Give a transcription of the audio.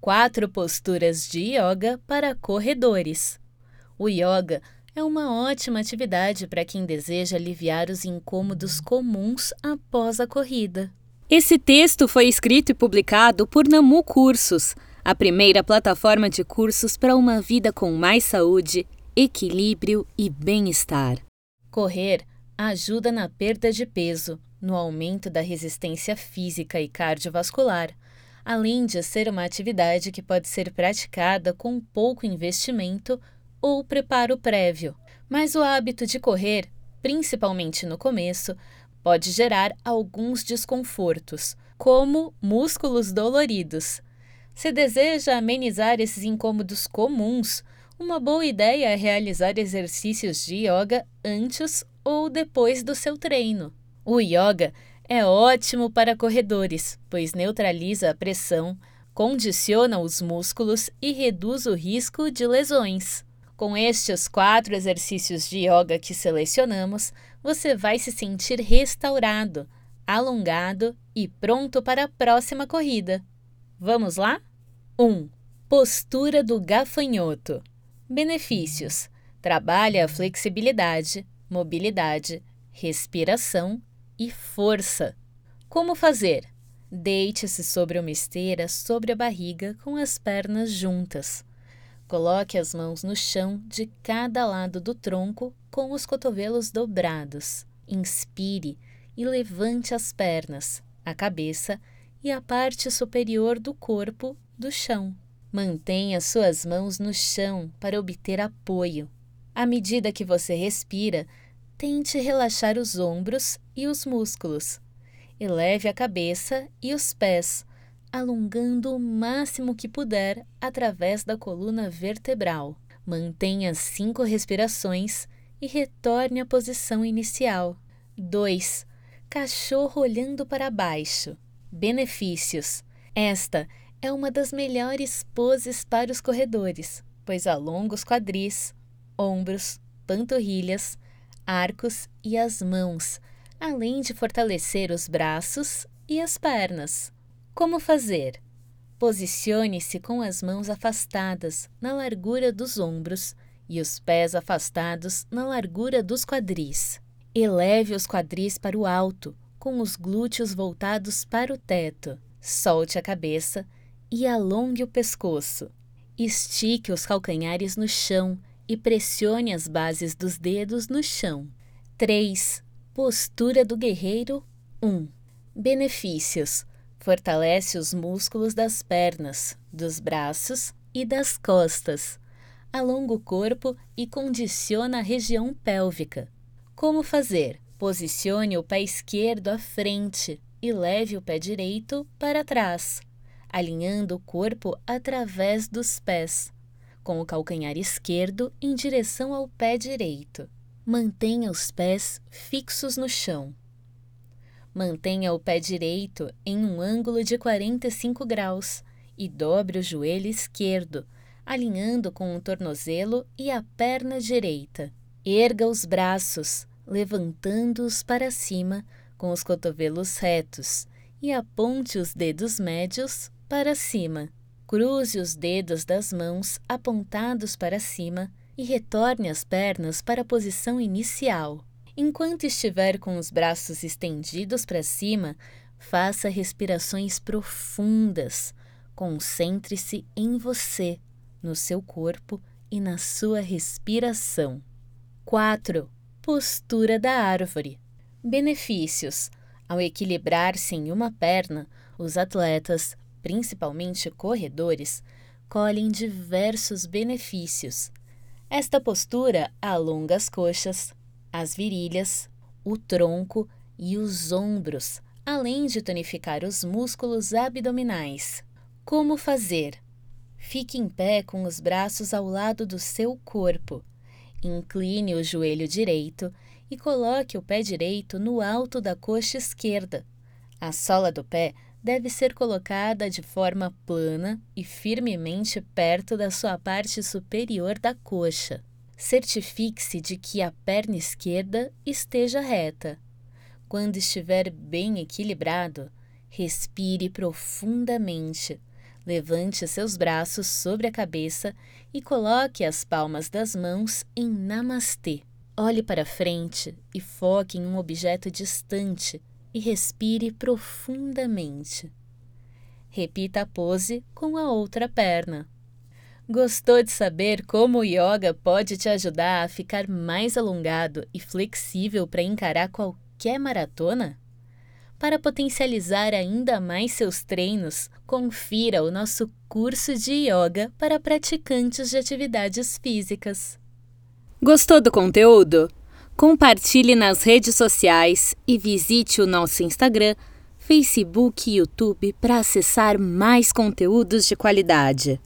Quatro posturas de yoga para corredores. O yoga é uma ótima atividade para quem deseja aliviar os incômodos comuns após a corrida. Esse texto foi escrito e publicado por Namu Cursos, a primeira plataforma de cursos para uma vida com mais saúde, equilíbrio e bem-estar. Correr ajuda na perda de peso, no aumento da resistência física e cardiovascular além de ser uma atividade que pode ser praticada com pouco investimento ou preparo prévio. Mas o hábito de correr, principalmente no começo, pode gerar alguns desconfortos, como músculos doloridos. Se deseja amenizar esses incômodos comuns, uma boa ideia é realizar exercícios de yoga antes ou depois do seu treino. O yoga é ótimo para corredores, pois neutraliza a pressão, condiciona os músculos e reduz o risco de lesões. Com estes quatro exercícios de yoga que selecionamos, você vai se sentir restaurado, alongado e pronto para a próxima corrida. Vamos lá? 1. Um, postura do gafanhoto. Benefícios: trabalha a flexibilidade, mobilidade, respiração e força. Como fazer? Deite-se sobre uma esteira sobre a barriga com as pernas juntas. Coloque as mãos no chão de cada lado do tronco com os cotovelos dobrados. Inspire e levante as pernas, a cabeça e a parte superior do corpo do chão. Mantenha suas mãos no chão para obter apoio. À medida que você respira, Tente relaxar os ombros e os músculos. Eleve a cabeça e os pés, alongando o máximo que puder através da coluna vertebral. Mantenha cinco respirações e retorne à posição inicial. 2. Cachorro olhando para baixo. Benefícios: Esta é uma das melhores poses para os corredores, pois alonga os quadris, ombros, panturrilhas arcos e as mãos, além de fortalecer os braços e as pernas. Como fazer? Posicione-se com as mãos afastadas na largura dos ombros e os pés afastados na largura dos quadris. Eleve os quadris para o alto, com os glúteos voltados para o teto. Solte a cabeça e alongue o pescoço. Estique os calcanhares no chão e pressione as bases dos dedos no chão. 3. Postura do guerreiro 1. Benefícios: fortalece os músculos das pernas, dos braços e das costas. Alonga o corpo e condiciona a região pélvica. Como fazer? Posicione o pé esquerdo à frente e leve o pé direito para trás, alinhando o corpo através dos pés com o calcanhar esquerdo em direção ao pé direito. Mantenha os pés fixos no chão. Mantenha o pé direito em um ângulo de 45 graus e dobre o joelho esquerdo, alinhando com o tornozelo e a perna direita. Erga os braços, levantando-os para cima com os cotovelos retos e aponte os dedos médios para cima. Cruze os dedos das mãos apontados para cima e retorne as pernas para a posição inicial. Enquanto estiver com os braços estendidos para cima, faça respirações profundas. Concentre-se em você, no seu corpo e na sua respiração. 4. Postura da árvore. Benefícios: ao equilibrar-se em uma perna, os atletas principalmente corredores, colhem diversos benefícios. Esta postura alonga as coxas, as virilhas, o tronco e os ombros, além de tonificar os músculos abdominais. Como fazer? Fique em pé com os braços ao lado do seu corpo. Incline o joelho direito e coloque o pé direito no alto da coxa esquerda. A sola do pé deve ser colocada de forma plana e firmemente perto da sua parte superior da coxa. Certifique-se de que a perna esquerda esteja reta. Quando estiver bem equilibrado, respire profundamente, Levante seus braços sobre a cabeça e coloque as palmas das mãos em Namastê. Olhe para frente e foque em um objeto distante e respire profundamente. Repita a pose com a outra perna. Gostou de saber como o yoga pode te ajudar a ficar mais alongado e flexível para encarar qualquer maratona? Para potencializar ainda mais seus treinos, confira o nosso curso de yoga para praticantes de atividades físicas. Gostou do conteúdo? Compartilhe nas redes sociais e visite o nosso Instagram, Facebook e YouTube para acessar mais conteúdos de qualidade.